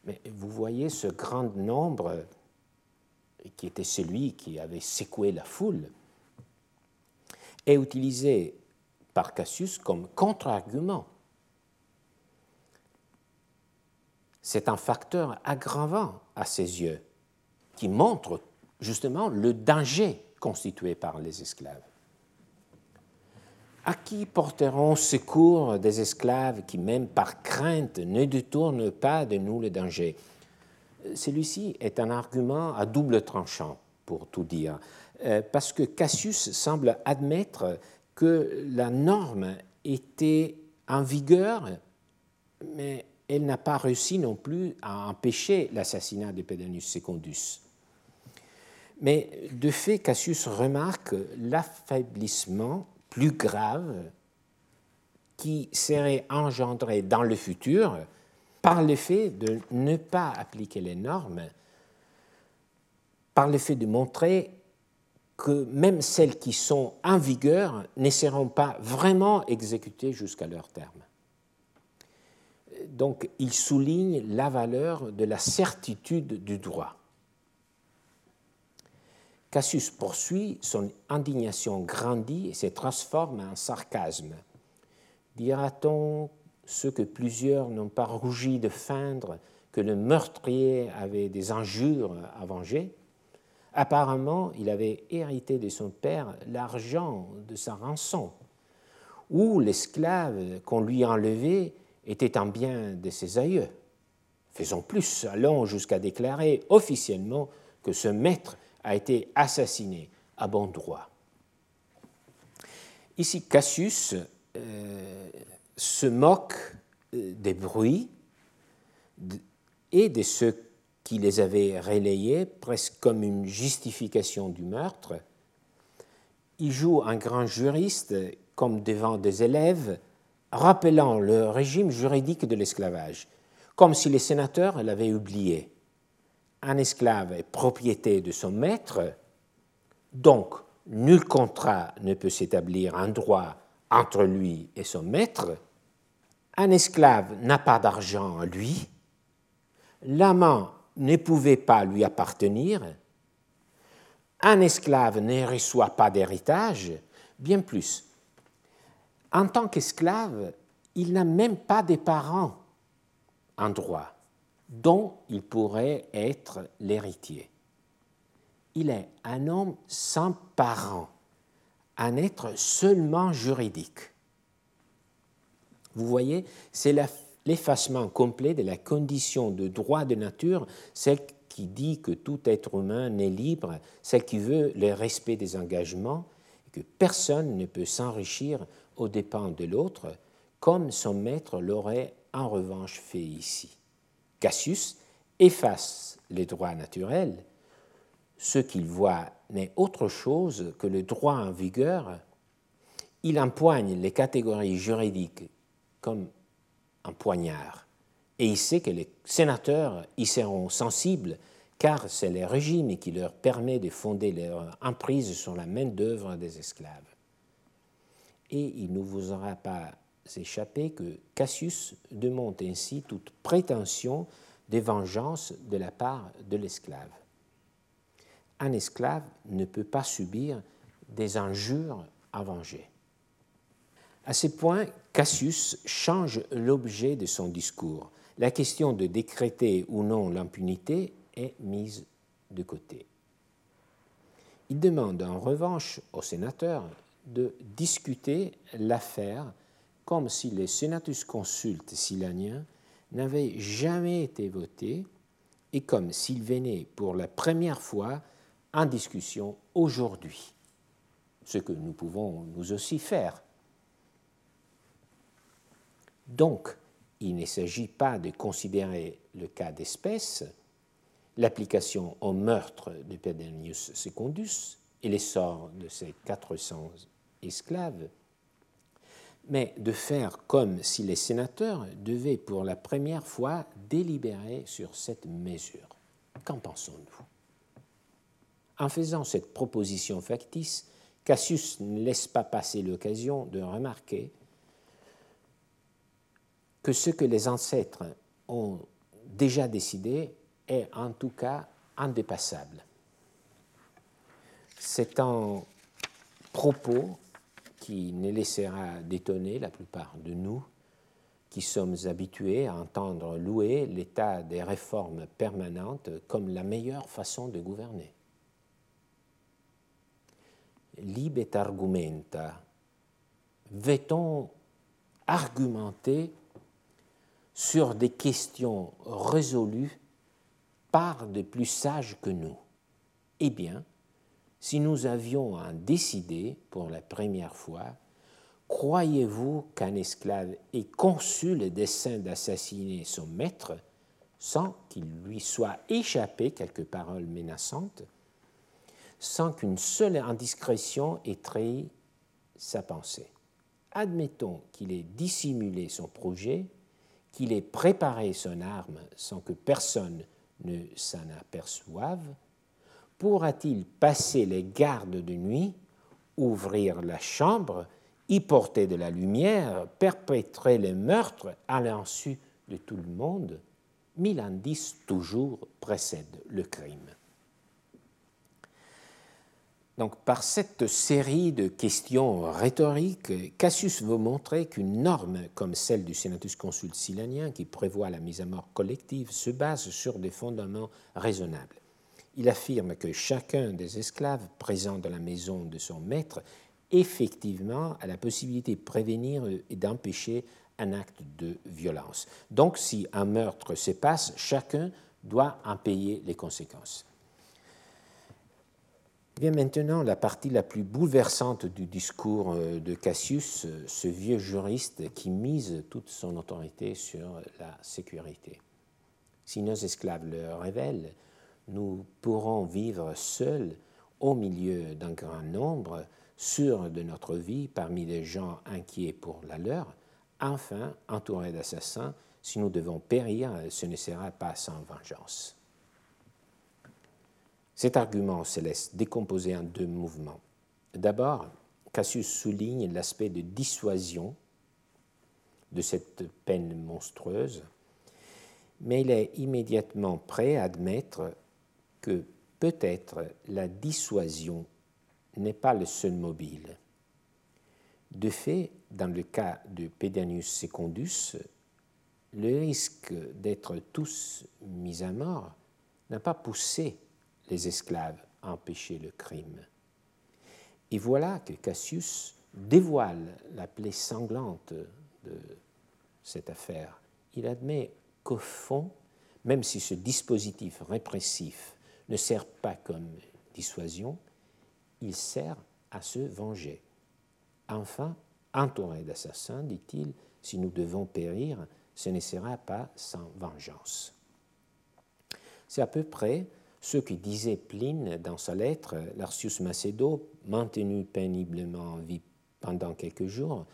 Mais vous voyez ce grand nombre qui était celui qui avait secoué la foule, est utilisé par Cassius comme contre-argument. C'est un facteur aggravant à ses yeux qui montre justement le danger constitué par les esclaves. À qui porteront secours des esclaves qui, même par crainte, ne détournent pas de nous le danger? Celui-ci est un argument à double tranchant, pour tout dire, euh, parce que Cassius semble admettre que la norme était en vigueur, mais elle n'a pas réussi non plus à empêcher l'assassinat de Pedanius Secundus. Mais de fait, Cassius remarque l'affaiblissement plus grave qui serait engendré dans le futur par le fait de ne pas appliquer les normes, par le fait de montrer que même celles qui sont en vigueur ne seront pas vraiment exécutées jusqu'à leur terme. Donc il souligne la valeur de la certitude du droit. Cassius poursuit, son indignation grandit et se transforme en sarcasme. Dira-t-on ce que plusieurs n'ont pas rougi de feindre que le meurtrier avait des injures à venger? Apparemment, il avait hérité de son père l'argent de sa rançon, ou l'esclave qu'on lui enlevait était un bien de ses aïeux. Faisons plus, allons jusqu'à déclarer officiellement que ce maître a été assassiné à bon droit. Ici, Cassius euh, se moque euh, des bruits et de ceux qui les avait relayés presque comme une justification du meurtre. Il joue un grand juriste comme devant des élèves, rappelant le régime juridique de l'esclavage, comme si les sénateurs l'avaient oublié. Un esclave est propriété de son maître, donc nul contrat ne peut s'établir un droit entre lui et son maître. Un esclave n'a pas d'argent à lui. L'amant ne pouvait pas lui appartenir, un esclave ne reçoit pas d'héritage, bien plus. En tant qu'esclave, il n'a même pas de parents en droit dont il pourrait être l'héritier. Il est un homme sans parents, un être seulement juridique. Vous voyez, c'est l'effacement complet de la condition de droit de nature, celle qui dit que tout être humain n'est libre, celle qui veut le respect des engagements, et que personne ne peut s'enrichir aux dépens de l'autre, comme son maître l'aurait en revanche fait ici. Cassius efface les droits naturels. Ce qu'il voit n'est autre chose que le droit en vigueur. Il empoigne les catégories juridiques comme un poignard. Et il sait que les sénateurs y seront sensibles car c'est le régime qui leur permet de fonder leur emprise sur la main-d'œuvre des esclaves. Et il ne vous aura pas échappés que Cassius démonte ainsi toute prétention de vengeance de la part de l'esclave. Un esclave ne peut pas subir des injures à venger. À ce point, Cassius change l'objet de son discours. La question de décréter ou non l'impunité est mise de côté. Il demande en revanche aux sénateurs de discuter l'affaire comme si les senatus consultes silaniens n'avaient jamais été votés et comme s'ils venaient pour la première fois en discussion aujourd'hui, ce que nous pouvons nous aussi faire. Donc, il ne s'agit pas de considérer le cas d'espèce, l'application au meurtre de Pedanius Secundus et l'essor de ses 400 esclaves, mais de faire comme si les sénateurs devaient pour la première fois délibérer sur cette mesure. Qu'en pensons-nous? En faisant cette proposition factice, Cassius ne laisse pas passer l'occasion de remarquer que ce que les ancêtres ont déjà décidé est en tout cas indépassable. C'est un propos qui ne laissera d'étonner la plupart de nous qui sommes habitués à entendre louer l'état des réformes permanentes comme la meilleure façon de gouverner. Libet argumenta. Veut-on argumenter sur des questions résolues par de plus sages que nous? Eh bien, si nous avions à décider pour la première fois, croyez-vous qu'un esclave ait conçu le dessein d'assassiner son maître sans qu'il lui soit échappé quelques paroles menaçantes, sans qu'une seule indiscrétion ait trahi sa pensée? Admettons qu'il ait dissimulé son projet, qu'il ait préparé son arme sans que personne ne s'en aperçoive, pourra-t-il passer les gardes de nuit, ouvrir la chambre, y porter de la lumière, perpétrer les meurtres à l'insu de tout le monde? Mille indices toujours précèdent le crime. Donc, par cette série de questions rhétoriques, Cassius veut montrer qu'une norme comme celle du Senatus Consul silanien, qui prévoit la mise à mort collective, se base sur des fondements raisonnables il affirme que chacun des esclaves présents dans la maison de son maître effectivement a la possibilité de prévenir et d'empêcher un acte de violence. Donc si un meurtre se passe, chacun doit en payer les conséquences. Vient maintenant la partie la plus bouleversante du discours euh, de Cassius, ce vieux juriste qui mise toute son autorité sur la sécurité. Si nos esclaves le révèlent, nous pourrons vivre seuls au milieu d'un grand nombre, sûrs de notre vie parmi des gens inquiets pour la leur, enfin entourés d'assassins, si nous devons périr, ce ne sera pas sans vengeance. Cet argument se laisse décomposer en deux mouvements. D'abord, Cassius souligne l'aspect de dissuasion de cette peine monstrueuse, mais il est immédiatement prêt à admettre que peut-être la dissuasion n'est pas le seul mobile. De fait, dans le cas de Pedanius Secundus, le risque d'être tous mis à mort n'a pas poussé les esclaves à empêcher le crime. Et voilà que Cassius dévoile la plaie sanglante de cette affaire. Il admet qu'au fond, même si ce dispositif répressif ne sert pas comme dissuasion, il sert à se venger. Enfin, entouré d'assassins, dit-il, si nous devons périr, ce ne sera pas sans vengeance. C'est à peu près ce que disait Pline dans sa lettre, Larcius Macedo, maintenu péniblement en vie pendant quelques jours,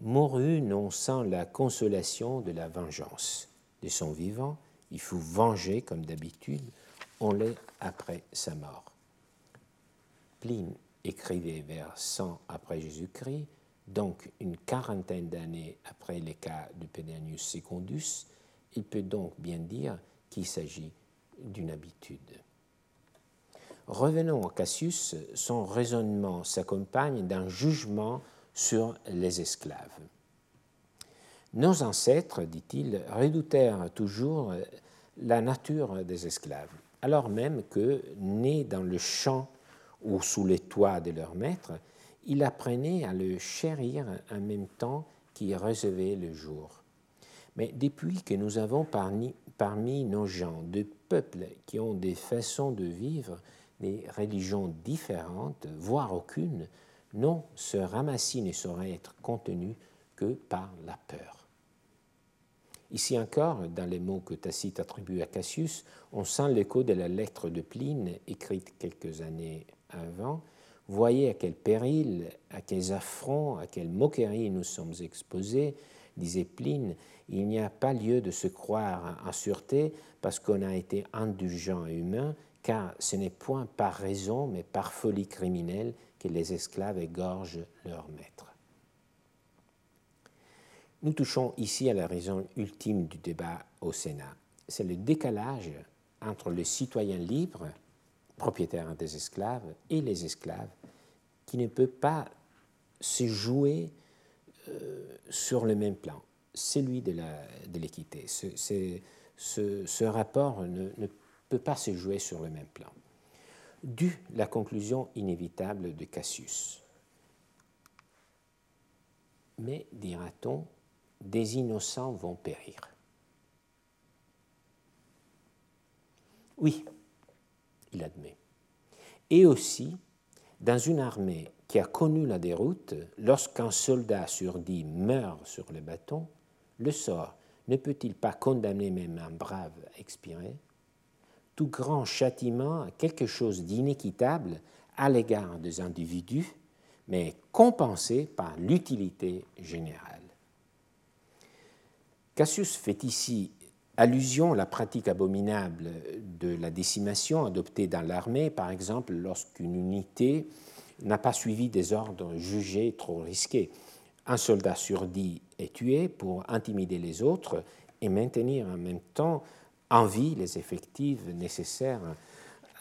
mourut non sans la consolation de la vengeance. De son vivant, il fut vengé, comme d'habitude, on l'est après sa mort. Pline écrivait vers 100 après Jésus-Christ donc une quarantaine d'années après les cas de Pedanius Secundus, il peut donc bien dire qu'il s'agit d'une habitude. Revenons à Cassius, son raisonnement s'accompagne d'un jugement sur les esclaves. Nos ancêtres, dit-il, redoutèrent toujours la nature des esclaves, alors même que, nés dans le champ ou sous les toits de leur maître, ils apprenaient à le chérir en même temps qu'ils recevaient le jour. Mais depuis que nous avons parmi, nos gens de peuples qui ont des façons de vivre, des religions différentes, voire aucune, non, ce ramassis ne saurait être contenu que par la peur. Ici encore, dans les mots que Tacite attribue à Cassius, on sent l'écho de la lettre de Pline écrite quelques années avant. Voyez à quel péril, à quels affronts, à quelles moqueries nous sommes exposés, disait Pline. Il n'y a pas lieu de se croire en sûreté parce qu'on a été indulgent et humain, car ce n'est point par raison, mais par folie criminelle que les esclaves égorgent leur maître. Nous touchons ici à la raison ultime du débat au Sénat. C'est le décalage entre le citoyen libre, propriétaire des esclaves, et les esclaves, qui ne peut pas se jouer euh, sur le même plan, celui de l'équité. Ce, rapport ne, ne peut pas se jouer sur le même plan. Dû la conclusion inévitable de Cassius. Mais, dira-t-on, des innocents vont périr. Oui, il admet. Et aussi, dans une armée qui a connu la déroute, lorsqu'un soldat sur dix meurt sur le bâton, le sort ne peut-il pas condamner même un brave à expirer Tout grand châtiment a quelque chose d'inéquitable à l'égard des individus, mais compensé par l'utilité générale. Cassius fait ici allusion à la pratique abominable de la décimation adoptée dans l'armée, par exemple lorsqu'une unité n'a pas suivi des ordres jugés trop risqués. Un soldat sur dix est tué pour intimider les autres et maintenir en même temps en vie les effectifs nécessaires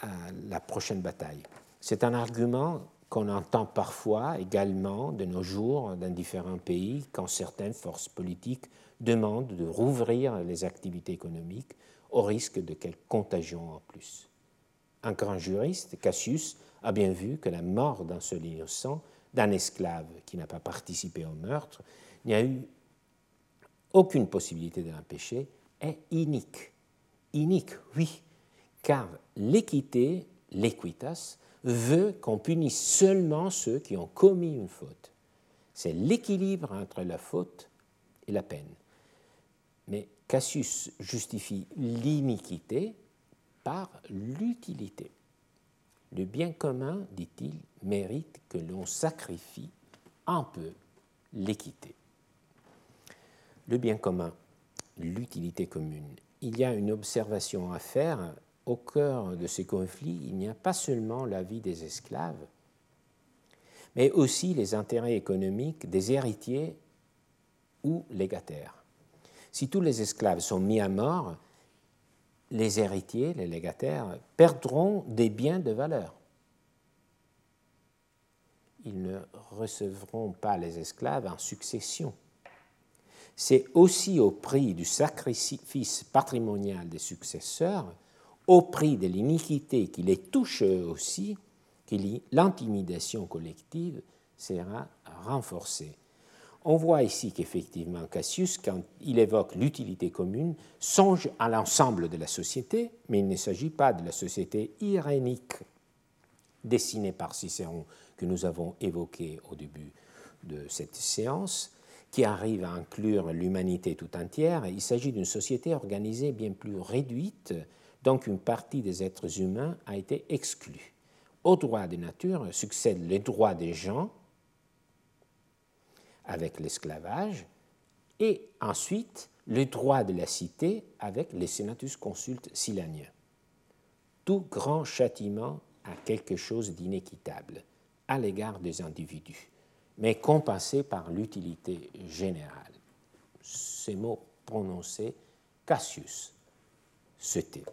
à la prochaine bataille. C'est un argument qu'on entend parfois également de nos jours dans différents pays quand certaines forces politiques demande de rouvrir les activités économiques au risque de quelques contagions en plus. Un grand juriste, Cassius, a bien vu que la mort d'un seul innocent, d'un esclave qui n'a pas participé au meurtre, n'y a eu aucune possibilité de l'empêcher, est inique. Inique, oui, car l'équité, l'équitas, veut qu'on punisse seulement ceux qui ont commis une faute. C'est l'équilibre entre la faute et la peine. Mais Cassius justifie l'iniquité par l'utilité. Le bien commun, dit-il, mérite que l'on sacrifie un peu l'équité. Le bien commun, l'utilité commune. Il y a une observation à faire. Au cœur de ces conflits, il n'y a pas seulement la vie des esclaves, mais aussi les intérêts économiques des héritiers ou légataires. Si tous les esclaves sont mis à mort, les héritiers, les légataires, perdront des biens de valeur. Ils ne recevront pas les esclaves en succession. C'est aussi au prix du sacrifice patrimonial des successeurs, au prix de l'iniquité qui les touche aussi, que l'intimidation collective sera renforcée on voit ici qu'effectivement Cassius, quand il évoque l'utilité commune, songe à l'ensemble de la société, mais il ne s'agit pas de la société irénique dessinée par Cicéron que nous avons évoquée au début de cette séance, qui arrive à inclure l'humanité tout entière. Il s'agit d'une société organisée bien plus réduite, donc une partie des êtres humains a été exclue. Au droit de nature succèdent les droits des gens, avec l'esclavage, et ensuite le droit de la cité avec les senatus consultes silaniens. Tout grand châtiment a quelque chose d'inéquitable à l'égard des individus. mais compensée par l'utilité générale. Ces mots prononcés, Cassius se tait.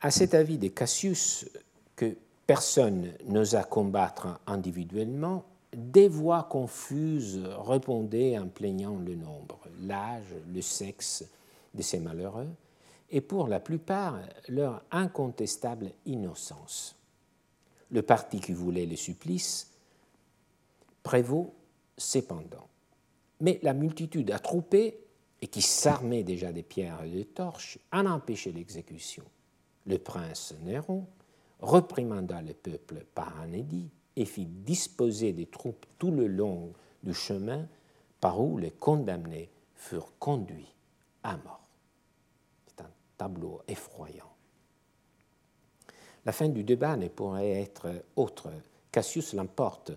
À cet avis de Cassius, que personne n'osa combattre individuellement, des voix confuses répondaient en plaignant le nombre, l'âge, le sexe de ces malheureux, et pour la plupart leur incontestable innocence. Le parti qui voulait le supplice prévaut cependant. Mais la multitude attroupée et qui s'armait déjà des pierres et des torches en empêchait l'exécution. Le prince Néron reprimanda le peuple par un édit et fit disposer des troupes tout le long du chemin par où les condamnés furent conduits à mort. C'est un tableau effroyant. La fin du débat ne pourrait être autre. Cassius l'emporte.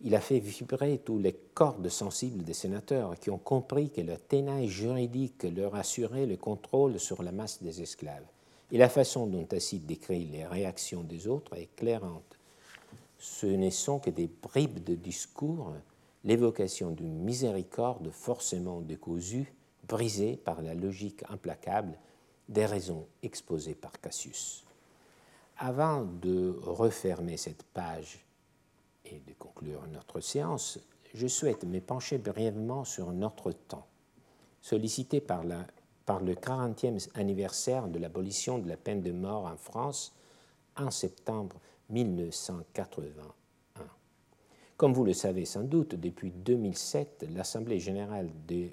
Il a fait vibrer tous les cordes sensibles des sénateurs qui ont compris que le tenaille juridique leur assurait le contrôle sur la masse des esclaves. Et la façon dont Tacite décrit les réactions des autres est éclairante ce ne sont que des bribes de discours, l'évocation d'une miséricorde forcément décousue, brisée par la logique implacable des raisons exposées par Cassius. Avant de refermer cette page et de conclure notre séance, je souhaite me pencher brièvement sur notre temps. Sollicité par, le 40e anniversaire de l'abolition de la peine de mort en France en septembre 1981. Comme vous le savez sans doute, depuis 2007, l'Assemblée générale de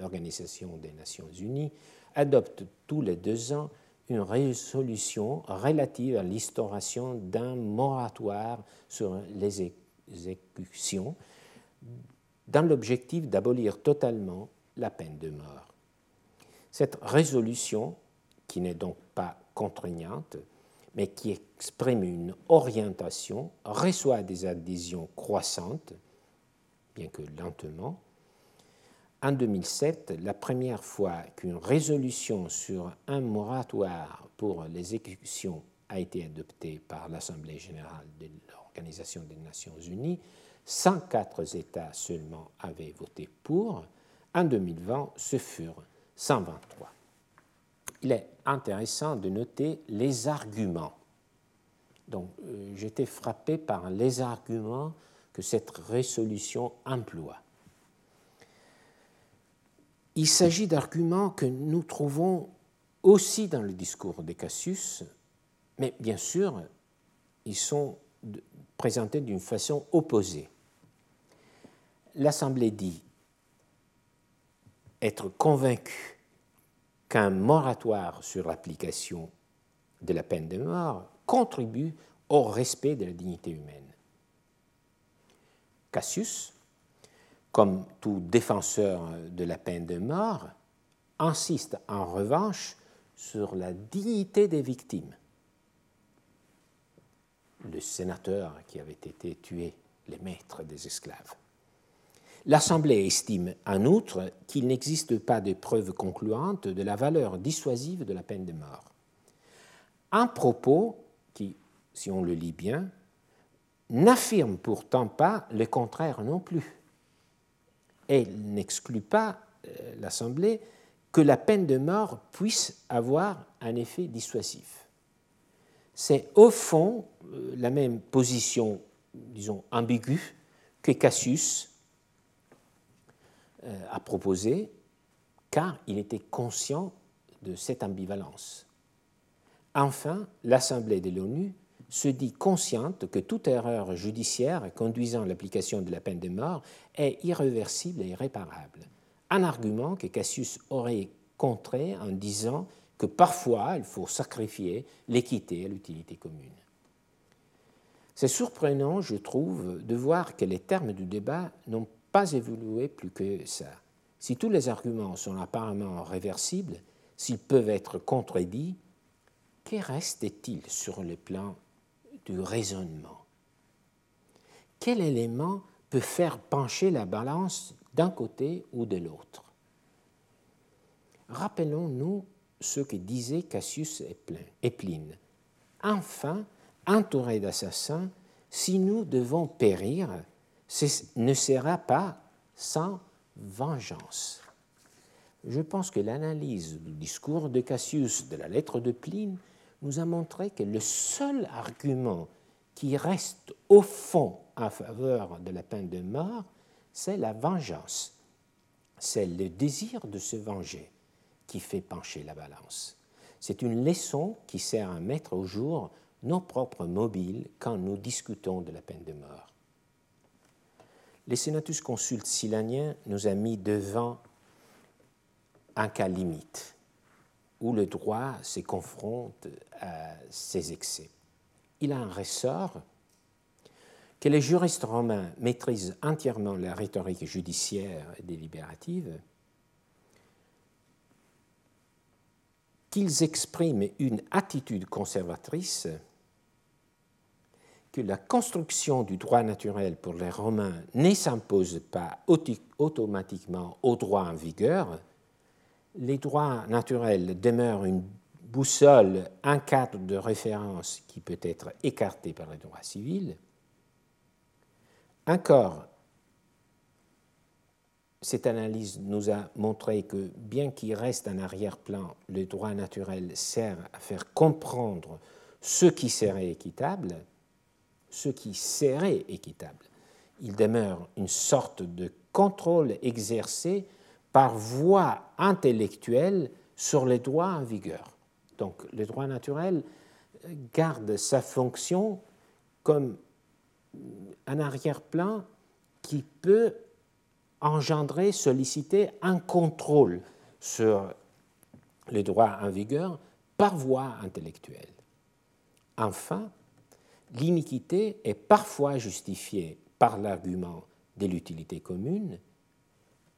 l'Organisation des Nations Unies adopte tous les deux ans une résolution relative à l'instauration d'un moratoire sur les exécutions dans l'objectif d'abolir totalement la peine de mort. Cette résolution, qui n'est donc pas contraignante, mais qui exprime une orientation, reçoit des adhésions croissantes, bien que lentement. En 2007, la première fois qu'une résolution sur un moratoire pour les exécutions a été adoptée par l'Assemblée générale de l'Organisation des Nations Unies, 104 États seulement avaient voté pour. En 2020, ce furent 123 il est intéressant de noter les arguments. Donc, euh, j'étais frappé par les arguments que cette résolution emploie. Il s'agit d'arguments que nous trouvons aussi dans le discours de Cassius, mais bien sûr, ils sont présentés d'une façon opposée. L'Assemblée dit être convaincue qu'un moratoire sur l'application de la peine de mort contribue au respect de la dignité humaine. Cassius, comme tout défenseur de la peine de mort, insiste en revanche sur la dignité des victimes. Le sénateur qui avait été tué, les maîtres des esclaves. L'Assemblée estime en outre qu'il n'existe pas de preuves concluantes de la valeur dissuasive de la peine de mort. Un propos qui, si on le lit bien, n'affirme pourtant pas le contraire non plus. Elle n'exclut pas, euh, l'Assemblée, que la peine de mort puisse avoir un effet dissuasif. C'est au fond euh, la même position, disons, ambiguë que Cassius euh, a proposé, car il était conscient de cette ambivalence. Enfin, l'Assemblée de l'ONU se dit consciente que toute erreur judiciaire conduisant à l'application de la peine de mort est irréversible et irréparable. Un argument que Cassius aurait contré en disant que parfois il faut sacrifier l'équité et l'utilité commune. C'est surprenant, je trouve, de voir que les termes du débat n'ont pas évoluer plus que ça. Si tous les arguments sont apparemment réversibles, s'ils peuvent être contredits, que reste-t-il sur le plan du raisonnement? Quel élément peut faire pencher la balance d'un côté ou de l'autre? Rappelons-nous ce que disait Cassius et Pline. Enfin, entourés d'assassins, si nous devons périr, ne sera pas sans vengeance. Je pense que l'analyse du discours de Cassius de la lettre de Pline nous a montré que le seul argument qui reste au fond en faveur de la peine de mort, c'est la vengeance. C'est le désir de se venger qui fait pencher la balance. C'est une leçon qui sert à mettre au jour nos propres mobiles quand nous discutons de la peine de mort. Les Senatus consultes silanien nous a mis devant un cas limite où le droit se confronte à ses excès. Il a un ressort que les juristes romains maîtrisent entièrement la rhétorique judiciaire et délibérative, qu'ils expriment une attitude conservatrice, que la construction du droit naturel pour les Romains ne s'impose pas automatiquement au droit en vigueur, les droits naturels demeurent une boussole, un cadre de référence qui peut être écarté par les droits civils. Encore, cette analyse nous a montré que bien qu'il reste un arrière-plan, le droit naturel sert à faire comprendre ce qui serait équitable, ce qui serait équitable. Il demeure une sorte de contrôle exercé par voie intellectuelle sur les droits en vigueur. Donc le droit naturel garde sa fonction comme un arrière-plan qui peut engendrer, solliciter un contrôle sur les droits en vigueur par voie intellectuelle. Enfin, l'iniquité est parfois justifiée par l'argument de l'utilité commune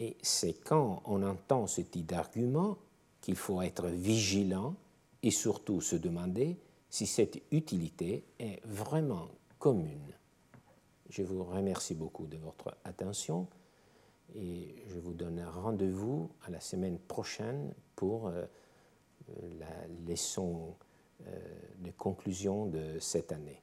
et c'est quand on entend ce type d'argument qu'il faut être vigilant et surtout se demander si cette utilité est vraiment commune. Je vous remercie beaucoup de votre attention et je vous donne rendez-vous à la semaine prochaine pour euh, la leçon euh, de conclusion de cette année.